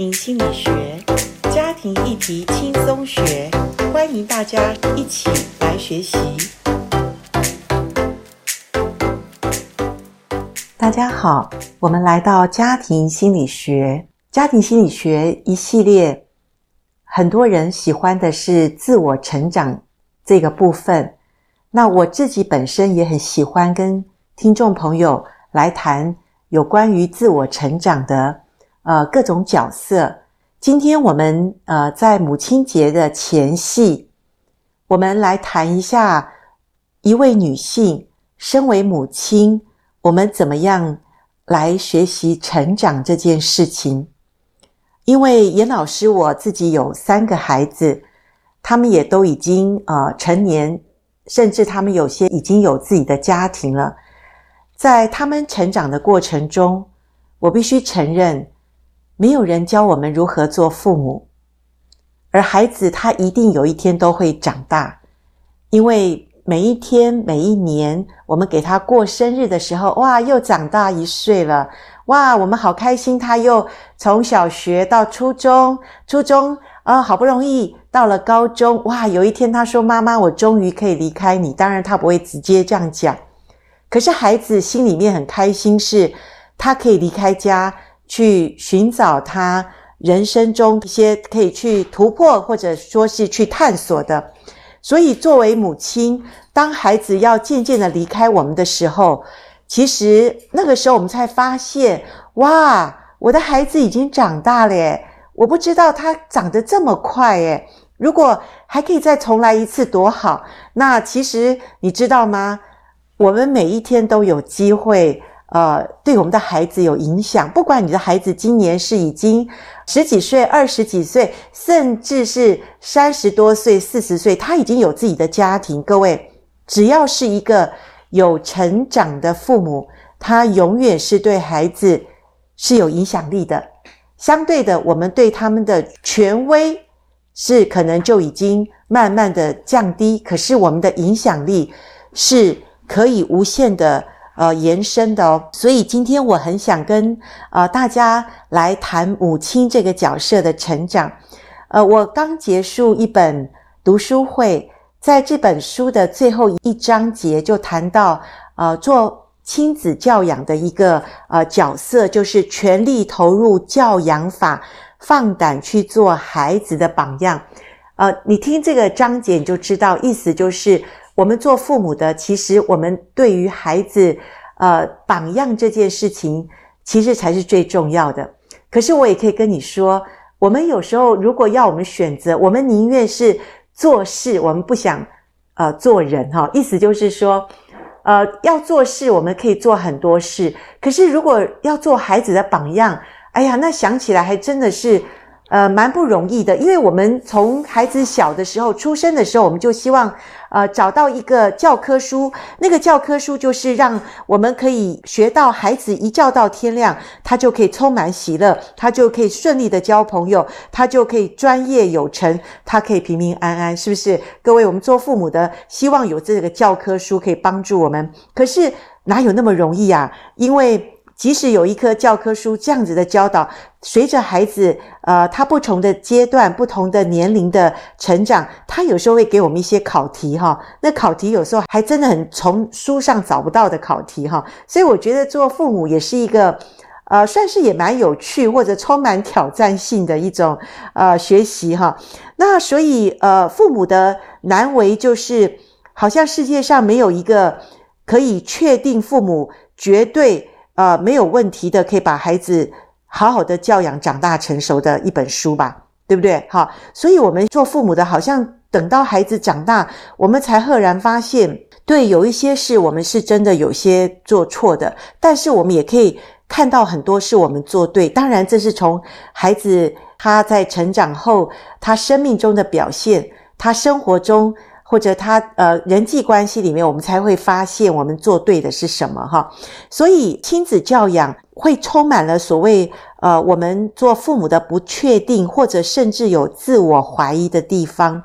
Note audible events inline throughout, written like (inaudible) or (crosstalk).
庭心理学，家庭议题轻松学，欢迎大家一起来学习。大家好，我们来到家庭心理学。家庭心理学一系列，很多人喜欢的是自我成长这个部分。那我自己本身也很喜欢跟听众朋友来谈有关于自我成长的。呃，各种角色。今天我们呃，在母亲节的前夕，我们来谈一下一位女性身为母亲，我们怎么样来学习成长这件事情。因为严老师我自己有三个孩子，他们也都已经呃成年，甚至他们有些已经有自己的家庭了。在他们成长的过程中，我必须承认。没有人教我们如何做父母，而孩子他一定有一天都会长大，因为每一天每一年，我们给他过生日的时候，哇，又长大一岁了，哇，我们好开心，他又从小学到初中，初中啊，好不容易到了高中，哇，有一天他说：“妈妈，我终于可以离开你。”当然他不会直接这样讲，可是孩子心里面很开心，是他可以离开家。去寻找他人生中一些可以去突破，或者说是去探索的。所以，作为母亲，当孩子要渐渐的离开我们的时候，其实那个时候我们才发现，哇，我的孩子已经长大了耶！我不知道他长得这么快耶！如果还可以再重来一次，多好！那其实你知道吗？我们每一天都有机会。呃，对我们的孩子有影响。不管你的孩子今年是已经十几岁、二十几岁，甚至是三十多岁、四十岁，他已经有自己的家庭。各位，只要是一个有成长的父母，他永远是对孩子是有影响力的。相对的，我们对他们的权威是可能就已经慢慢的降低，可是我们的影响力是可以无限的。呃，延伸的哦，所以今天我很想跟呃大家来谈母亲这个角色的成长。呃，我刚结束一本读书会，在这本书的最后一章节就谈到，呃，做亲子教养的一个呃角色，就是全力投入教养法，放胆去做孩子的榜样。呃，你听这个章节你就知道，意思就是。我们做父母的，其实我们对于孩子，呃，榜样这件事情，其实才是最重要的。可是我也可以跟你说，我们有时候如果要我们选择，我们宁愿是做事，我们不想呃做人哈。意思就是说，呃，要做事，我们可以做很多事。可是如果要做孩子的榜样，哎呀，那想起来还真的是。呃，蛮不容易的，因为我们从孩子小的时候出生的时候，我们就希望，呃，找到一个教科书，那个教科书就是让我们可以学到孩子一觉到天亮，他就可以充满喜乐，他就可以顺利的交朋友，他就可以专业有成，他可以平平安安，是不是？各位，我们做父母的希望有这个教科书可以帮助我们，可是哪有那么容易啊？因为即使有一颗教科书这样子的教导，随着孩子呃他不同的阶段、不同的年龄的成长，他有时候会给我们一些考题哈。那考题有时候还真的很从书上找不到的考题哈。所以我觉得做父母也是一个呃算是也蛮有趣或者充满挑战性的一种呃学习哈。那所以呃父母的难为就是，好像世界上没有一个可以确定父母绝对。呃，没有问题的，可以把孩子好好的教养长大成熟的一本书吧，对不对？好，所以我们做父母的，好像等到孩子长大，我们才赫然发现，对，有一些事我们是真的有些做错的，但是我们也可以看到很多是我们做对。当然，这是从孩子他在成长后，他生命中的表现，他生活中。或者他呃人际关系里面，我们才会发现我们做对的是什么哈。所以亲子教养会充满了所谓呃我们做父母的不确定，或者甚至有自我怀疑的地方。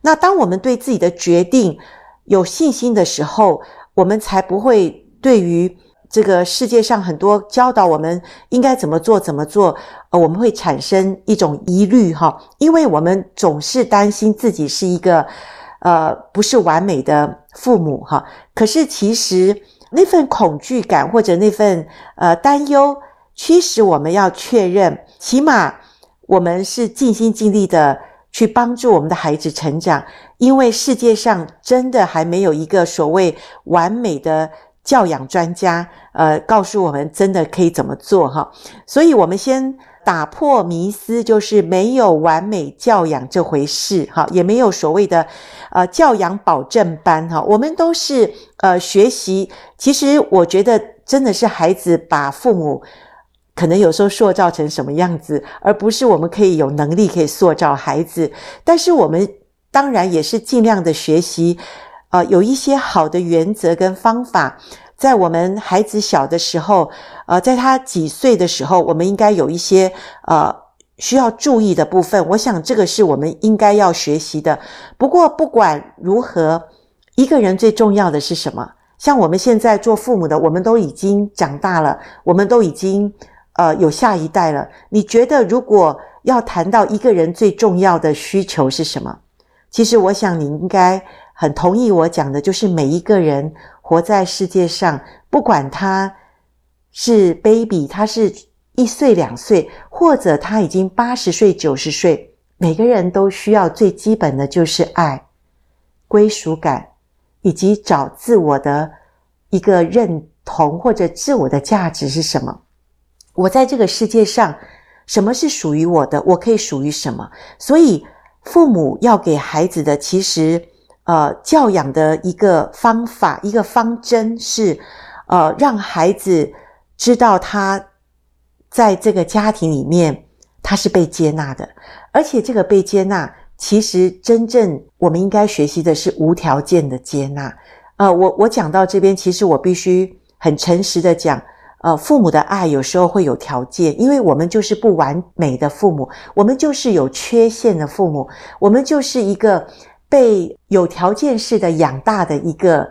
那当我们对自己的决定有信心的时候，我们才不会对于这个世界上很多教导我们应该怎么做怎么做，呃，我们会产生一种疑虑哈，因为我们总是担心自己是一个呃不是完美的父母哈。可是其实那份恐惧感或者那份呃担忧，驱使我们要确认，起码我们是尽心尽力的去帮助我们的孩子成长，因为世界上真的还没有一个所谓完美的。教养专家，呃，告诉我们真的可以怎么做哈，所以我们先打破迷思，就是没有完美教养这回事哈，也没有所谓的呃教养保证班哈，我们都是呃学习。其实我觉得真的是孩子把父母可能有时候塑造成什么样子，而不是我们可以有能力可以塑造孩子。但是我们当然也是尽量的学习。呃，有一些好的原则跟方法，在我们孩子小的时候，呃，在他几岁的时候，我们应该有一些呃需要注意的部分。我想这个是我们应该要学习的。不过不管如何，一个人最重要的是什么？像我们现在做父母的，我们都已经长大了，我们都已经呃有下一代了。你觉得如果要谈到一个人最重要的需求是什么？其实我想你应该。很同意我讲的，就是每一个人活在世界上，不管他是 baby，他是一岁两岁，或者他已经八十岁九十岁，每个人都需要最基本的就是爱、归属感，以及找自我的一个认同或者自我的价值是什么。我在这个世界上，什么是属于我的？我可以属于什么？所以父母要给孩子的，其实。呃，教养的一个方法，一个方针是，呃，让孩子知道他在这个家庭里面他是被接纳的，而且这个被接纳，其实真正我们应该学习的是无条件的接纳。呃，我我讲到这边，其实我必须很诚实的讲，呃，父母的爱有时候会有条件，因为我们就是不完美的父母，我们就是有缺陷的父母，我们就是一个。被有条件式的养大的一个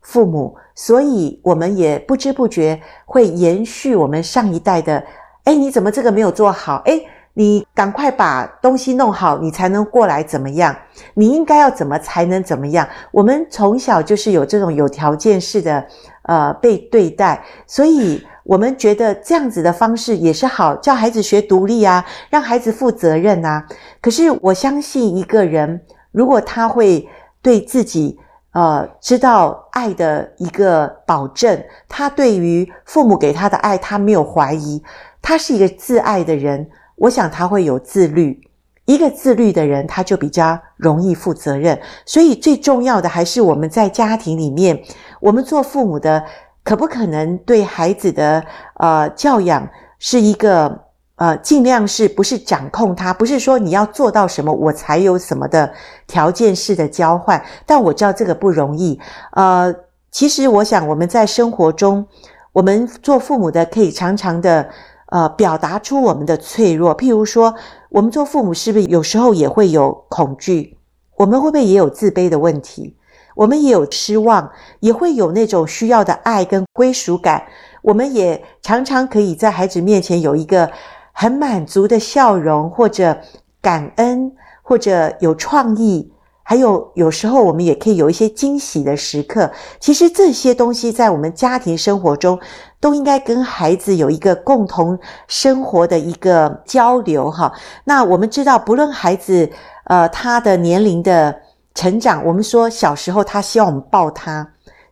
父母，所以我们也不知不觉会延续我们上一代的。诶，你怎么这个没有做好？诶，你赶快把东西弄好，你才能过来怎么样？你应该要怎么才能怎么样？我们从小就是有这种有条件式的呃被对待，所以我们觉得这样子的方式也是好，叫孩子学独立啊，让孩子负责任啊。可是我相信一个人。如果他会对自己，呃，知道爱的一个保证，他对于父母给他的爱，他没有怀疑，他是一个自爱的人，我想他会有自律。一个自律的人，他就比较容易负责任。所以最重要的还是我们在家庭里面，我们做父母的，可不可能对孩子的呃教养是一个。呃，尽量是不是掌控他？不是说你要做到什么，我才有什么的条件式的交换。但我知道这个不容易。呃，其实我想我们在生活中，我们做父母的可以常常的呃表达出我们的脆弱。譬如说，我们做父母是不是有时候也会有恐惧？我们会不会也有自卑的问题？我们也有失望，也会有那种需要的爱跟归属感。我们也常常可以在孩子面前有一个。很满足的笑容，或者感恩，或者有创意，还有有时候我们也可以有一些惊喜的时刻。其实这些东西在我们家庭生活中都应该跟孩子有一个共同生活的一个交流哈。那我们知道，不论孩子呃他的年龄的成长，我们说小时候他希望我们抱他。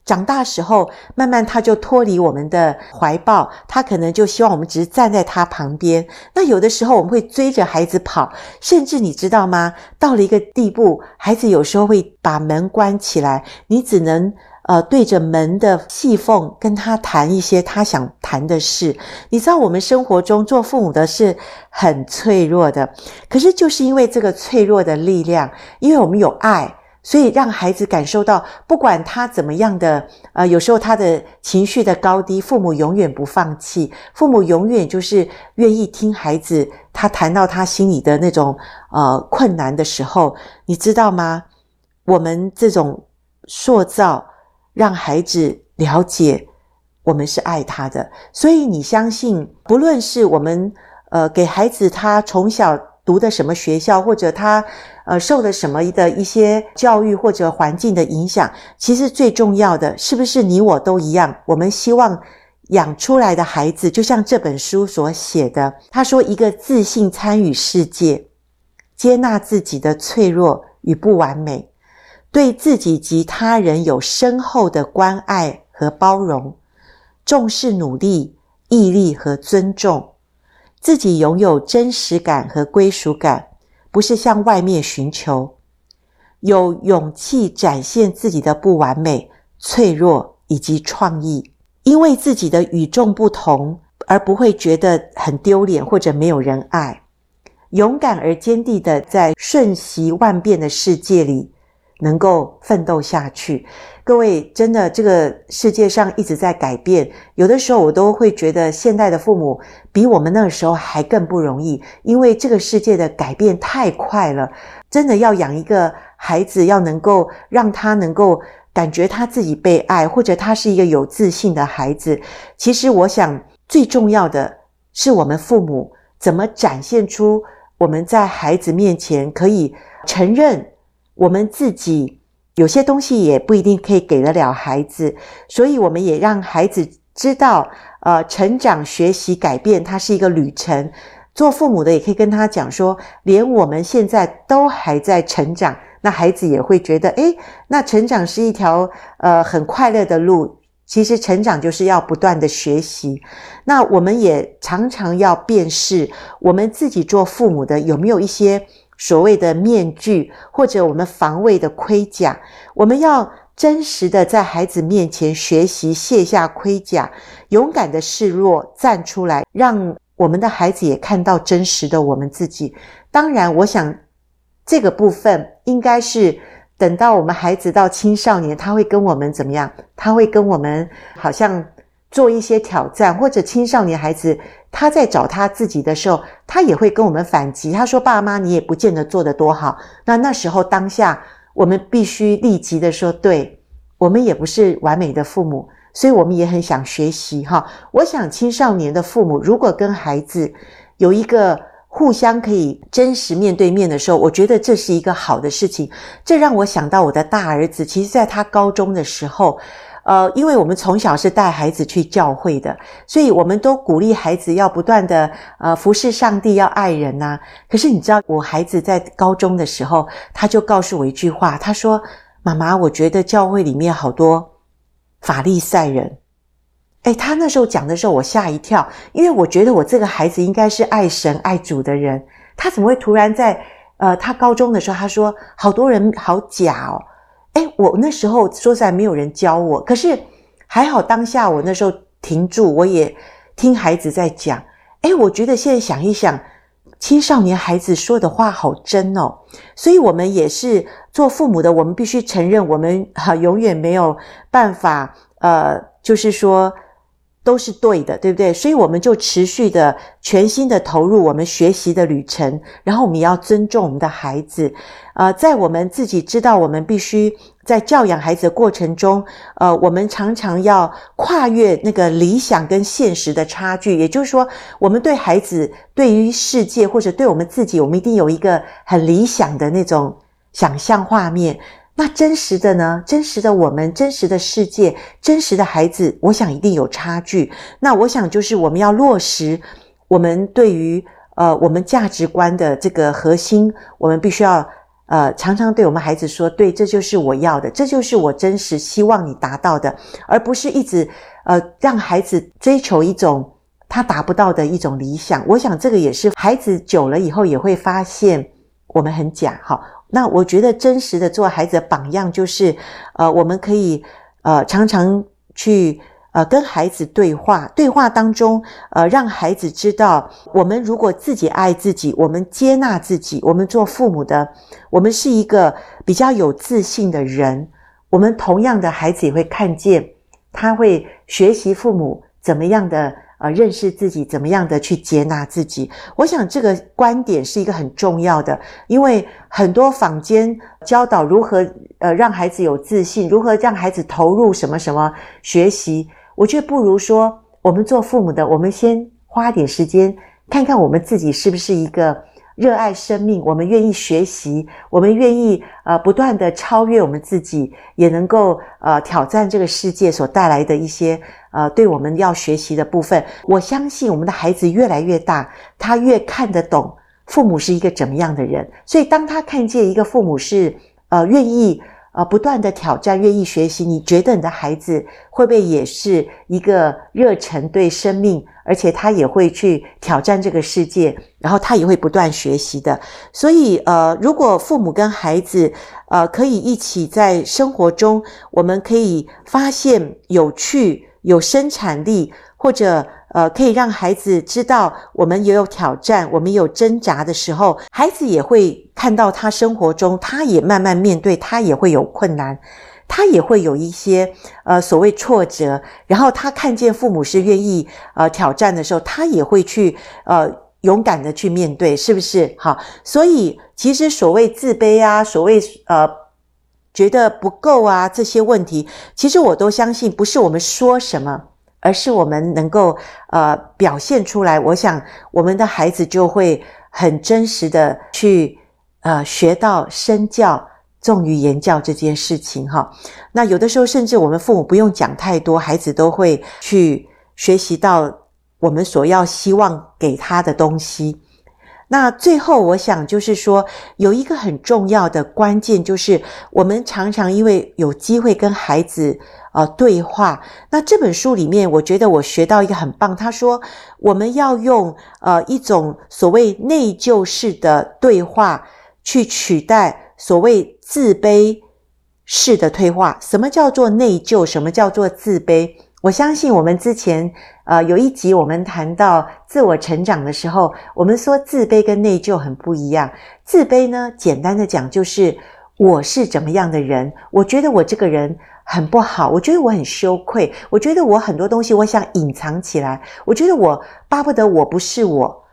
长大时候，慢慢他就脱离我们的怀抱，他可能就希望我们只是站在他旁边。那有的时候我们会追着孩子跑，甚至你知道吗？到了一个地步，孩子有时候会把门关起来，你只能呃对着门的细缝跟他谈一些他想谈的事。你知道我们生活中做父母的是很脆弱的，可是就是因为这个脆弱的力量，因为我们有爱。所以让孩子感受到，不管他怎么样的，呃，有时候他的情绪的高低，父母永远不放弃，父母永远就是愿意听孩子他谈到他心里的那种呃困难的时候，你知道吗？我们这种塑造，让孩子了解我们是爱他的。所以你相信，不论是我们呃给孩子他从小读的什么学校，或者他呃受的什么的一些教育或者环境的影响，其实最重要的是不是你我都一样？我们希望养出来的孩子，就像这本书所写的，他说一个自信参与世界，接纳自己的脆弱与不完美，对自己及他人有深厚的关爱和包容，重视努力、毅力和尊重。自己拥有真实感和归属感，不是向外面寻求，有勇气展现自己的不完美、脆弱以及创意，因为自己的与众不同而不会觉得很丢脸或者没有人爱，勇敢而坚定的在瞬息万变的世界里。能够奋斗下去，各位，真的，这个世界上一直在改变。有的时候，我都会觉得现代的父母比我们那个时候还更不容易，因为这个世界的改变太快了。真的要养一个孩子，要能够让他能够感觉他自己被爱，或者他是一个有自信的孩子。其实，我想最重要的是我们父母怎么展现出我们在孩子面前可以承认。我们自己有些东西也不一定可以给得了孩子，所以我们也让孩子知道，呃，成长、学习、改变，它是一个旅程。做父母的也可以跟他讲说，连我们现在都还在成长，那孩子也会觉得，诶，那成长是一条呃很快乐的路。其实成长就是要不断的学习。那我们也常常要辨识我们自己做父母的有没有一些。所谓的面具，或者我们防卫的盔甲，我们要真实的在孩子面前学习卸下盔甲，勇敢的示弱，站出来，让我们的孩子也看到真实的我们自己。当然，我想这个部分应该是等到我们孩子到青少年，他会跟我们怎么样？他会跟我们好像。做一些挑战，或者青少年孩子他在找他自己的时候，他也会跟我们反击。他说：“爸妈，你也不见得做得多好。”那那时候当下，我们必须立即的说：“对，我们也不是完美的父母，所以我们也很想学习。”哈，我想青少年的父母如果跟孩子有一个互相可以真实面对面的时候，我觉得这是一个好的事情。这让我想到我的大儿子，其实在他高中的时候。呃，因为我们从小是带孩子去教会的，所以我们都鼓励孩子要不断的呃服侍上帝，要爱人呐。可是你知道，我孩子在高中的时候，他就告诉我一句话，他说：“妈妈，我觉得教会里面好多法利赛人。”诶，他那时候讲的时候，我吓一跳，因为我觉得我这个孩子应该是爱神爱主的人，他怎么会突然在呃他高中的时候，他说好多人好假哦。哎，我那时候说实在没有人教我，可是还好当下我那时候停住，我也听孩子在讲。哎，我觉得现在想一想，青少年孩子说的话好真哦。所以我们也是做父母的，我们必须承认，我们 (laughs) 哈永远没有办法，呃，就是说。都是对的，对不对？所以我们就持续的、全心的投入我们学习的旅程，然后我们也要尊重我们的孩子。呃，在我们自己知道我们必须在教养孩子的过程中，呃，我们常常要跨越那个理想跟现实的差距。也就是说，我们对孩子、对于世界或者对我们自己，我们一定有一个很理想的那种想象画面。那真实的呢？真实的我们，真实的世界，真实的孩子，我想一定有差距。那我想就是我们要落实我们对于呃我们价值观的这个核心，我们必须要呃常常对我们孩子说：对，这就是我要的，这就是我真实希望你达到的，而不是一直呃让孩子追求一种他达不到的一种理想。我想这个也是孩子久了以后也会发现我们很假，哈。那我觉得真实的做孩子的榜样，就是，呃，我们可以呃常常去呃跟孩子对话，对话当中呃让孩子知道，我们如果自己爱自己，我们接纳自己，我们做父母的，我们是一个比较有自信的人。我们同样的孩子也会看见，他会学习父母怎么样的。呃，认识自己，怎么样的去接纳自己？我想这个观点是一个很重要的，因为很多坊间教导如何呃让孩子有自信，如何让孩子投入什么什么学习。我觉得不如说，我们做父母的，我们先花点时间看看我们自己是不是一个。热爱生命，我们愿意学习，我们愿意呃不断地超越我们自己，也能够呃挑战这个世界所带来的一些呃对我们要学习的部分。我相信我们的孩子越来越大，他越看得懂父母是一个怎么样的人。所以当他看见一个父母是呃愿意。呃，不断的挑战，愿意学习。你觉得你的孩子会不会也是一个热忱对生命，而且他也会去挑战这个世界，然后他也会不断学习的。所以，呃，如果父母跟孩子，呃，可以一起在生活中，我们可以发现有趣、有生产力，或者。呃，可以让孩子知道，我们也有挑战，我们有挣扎的时候，孩子也会看到他生活中，他也慢慢面对，他也会有困难，他也会有一些呃所谓挫折，然后他看见父母是愿意呃挑战的时候，他也会去呃勇敢的去面对，是不是？好，所以其实所谓自卑啊，所谓呃觉得不够啊这些问题，其实我都相信不是我们说什么。而是我们能够呃表现出来，我想我们的孩子就会很真实的去呃学到身教重于言教这件事情哈。那有的时候甚至我们父母不用讲太多，孩子都会去学习到我们所要希望给他的东西。那最后我想就是说，有一个很重要的关键，就是我们常常因为有机会跟孩子。呃，对话。那这本书里面，我觉得我学到一个很棒。他说，我们要用呃一种所谓内疚式的对话，去取代所谓自卑式的对话。什么叫做内疚？什么叫做自卑？我相信我们之前呃有一集我们谈到自我成长的时候，我们说自卑跟内疚很不一样。自卑呢，简单的讲就是我是怎么样的人，我觉得我这个人。很不好，我觉得我很羞愧，我觉得我很多东西我想隐藏起来，我觉得我巴不得我不是我，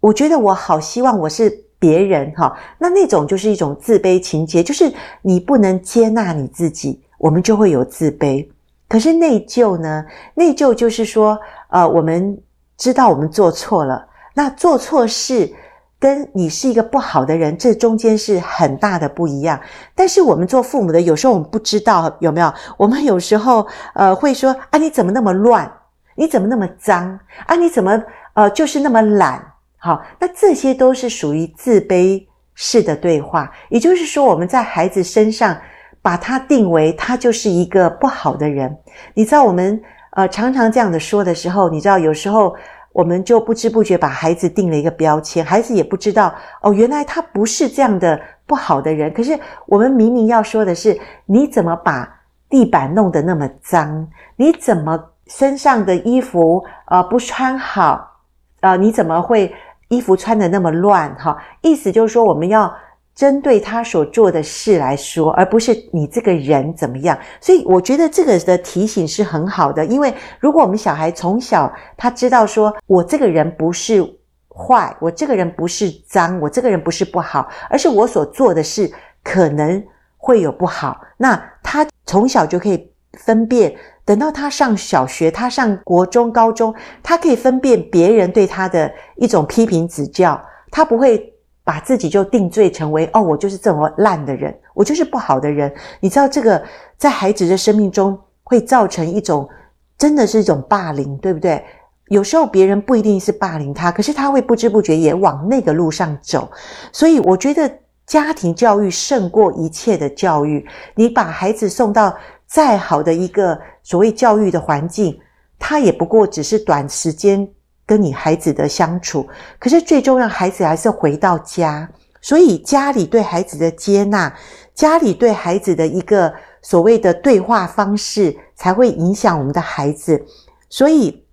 我觉得我好希望我是别人哈，那那种就是一种自卑情结，就是你不能接纳你自己，我们就会有自卑。可是内疚呢？内疚就是说，呃，我们知道我们做错了，那做错事。跟你是一个不好的人，这中间是很大的不一样。但是我们做父母的，有时候我们不知道有没有？我们有时候呃会说啊，你怎么那么乱？你怎么那么脏？啊，你怎么呃就是那么懒？好，那这些都是属于自卑式的对话。也就是说，我们在孩子身上把他定为他就是一个不好的人。你知道，我们呃常常这样的说的时候，你知道有时候。我们就不知不觉把孩子定了一个标签，孩子也不知道哦，原来他不是这样的不好的人。可是我们明明要说的是，你怎么把地板弄得那么脏？你怎么身上的衣服呃不穿好？呃，你怎么会衣服穿得那么乱？哈，意思就是说我们要。针对他所做的事来说，而不是你这个人怎么样。所以我觉得这个的提醒是很好的，因为如果我们小孩从小他知道说，我这个人不是坏，我这个人不是脏，我这个人不是不好，而是我所做的事可能会有不好，那他从小就可以分辨。等到他上小学，他上国中、高中，他可以分辨别人对他的一种批评指教，他不会。把自己就定罪成为哦，我就是这么烂的人，我就是不好的人。你知道这个在孩子的生命中会造成一种，真的是一种霸凌，对不对？有时候别人不一定是霸凌他，可是他会不知不觉也往那个路上走。所以我觉得家庭教育胜过一切的教育。你把孩子送到再好的一个所谓教育的环境，他也不过只是短时间。跟你孩子的相处，可是最终让孩子还是回到家，所以家里对孩子的接纳，家里对孩子的一个所谓的对话方式，才会影响我们的孩子。所以，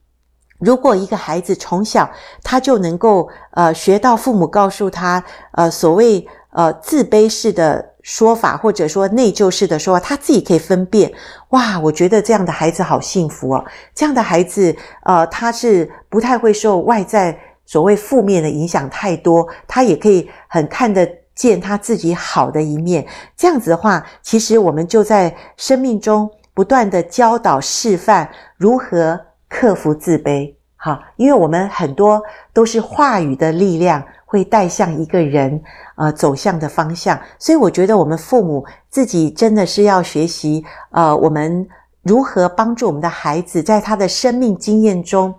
如果一个孩子从小他就能够呃学到父母告诉他呃所谓呃自卑式的。说法，或者说内疚式的说法，他自己可以分辨。哇，我觉得这样的孩子好幸福哦。这样的孩子，呃，他是不太会受外在所谓负面的影响太多，他也可以很看得见他自己好的一面。这样子的话，其实我们就在生命中不断的教导示范如何克服自卑。好，因为我们很多都是话语的力量会带向一个人呃走向的方向，所以我觉得我们父母自己真的是要学习呃，我们如何帮助我们的孩子在他的生命经验中，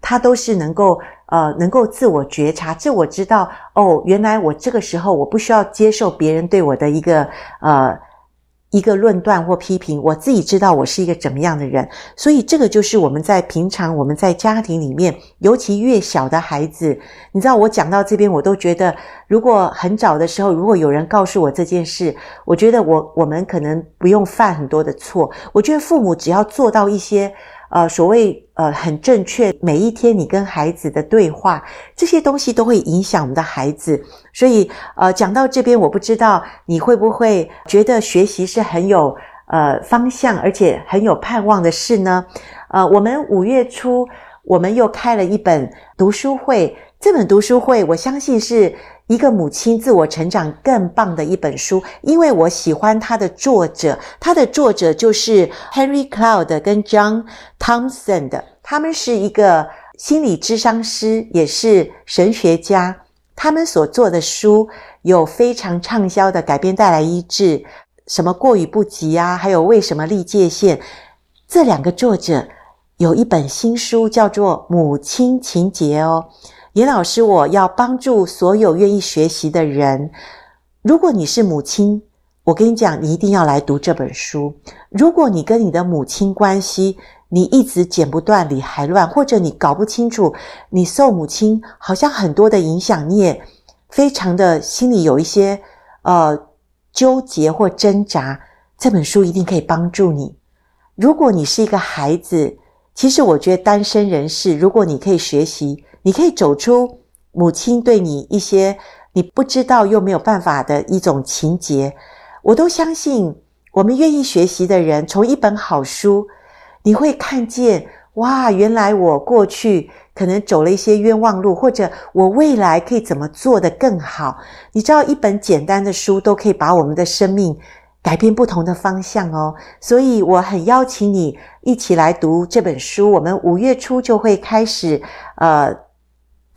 他都是能够呃能够自我觉察，自我知道哦，原来我这个时候我不需要接受别人对我的一个呃。一个论断或批评，我自己知道我是一个怎么样的人，所以这个就是我们在平常我们在家庭里面，尤其越小的孩子，你知道我讲到这边，我都觉得，如果很早的时候，如果有人告诉我这件事，我觉得我我们可能不用犯很多的错。我觉得父母只要做到一些。呃，所谓呃很正确，每一天你跟孩子的对话，这些东西都会影响我们的孩子。所以呃，讲到这边，我不知道你会不会觉得学习是很有呃方向，而且很有盼望的事呢？呃，我们五月初我们又开了一本读书会，这本读书会我相信是。一个母亲自我成长更棒的一本书，因为我喜欢它的作者，它的作者就是 Henry Cloud 跟 John Thompson 的，他们是一个心理咨商师，也是神学家。他们所做的书有非常畅销的《改变带来医治》，什么过与不及啊，还有为什么立界限。这两个作者有一本新书叫做《母亲情结》哦。严老师，我要帮助所有愿意学习的人。如果你是母亲，我跟你讲，你一定要来读这本书。如果你跟你的母亲关系，你一直剪不断理还乱，或者你搞不清楚，你受母亲好像很多的影响，你也非常的心里有一些呃纠结或挣扎，这本书一定可以帮助你。如果你是一个孩子，其实我觉得单身人士，如果你可以学习。你可以走出母亲对你一些你不知道又没有办法的一种情节，我都相信我们愿意学习的人，从一本好书，你会看见哇，原来我过去可能走了一些冤枉路，或者我未来可以怎么做得更好。你知道，一本简单的书都可以把我们的生命改变不同的方向哦。所以我很邀请你一起来读这本书。我们五月初就会开始，呃。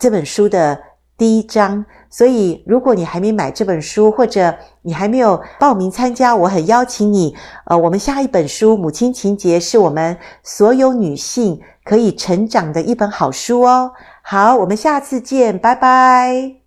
这本书的第一章，所以如果你还没买这本书，或者你还没有报名参加，我很邀请你。呃，我们下一本书《母亲情结》是我们所有女性可以成长的一本好书哦。好，我们下次见，拜拜。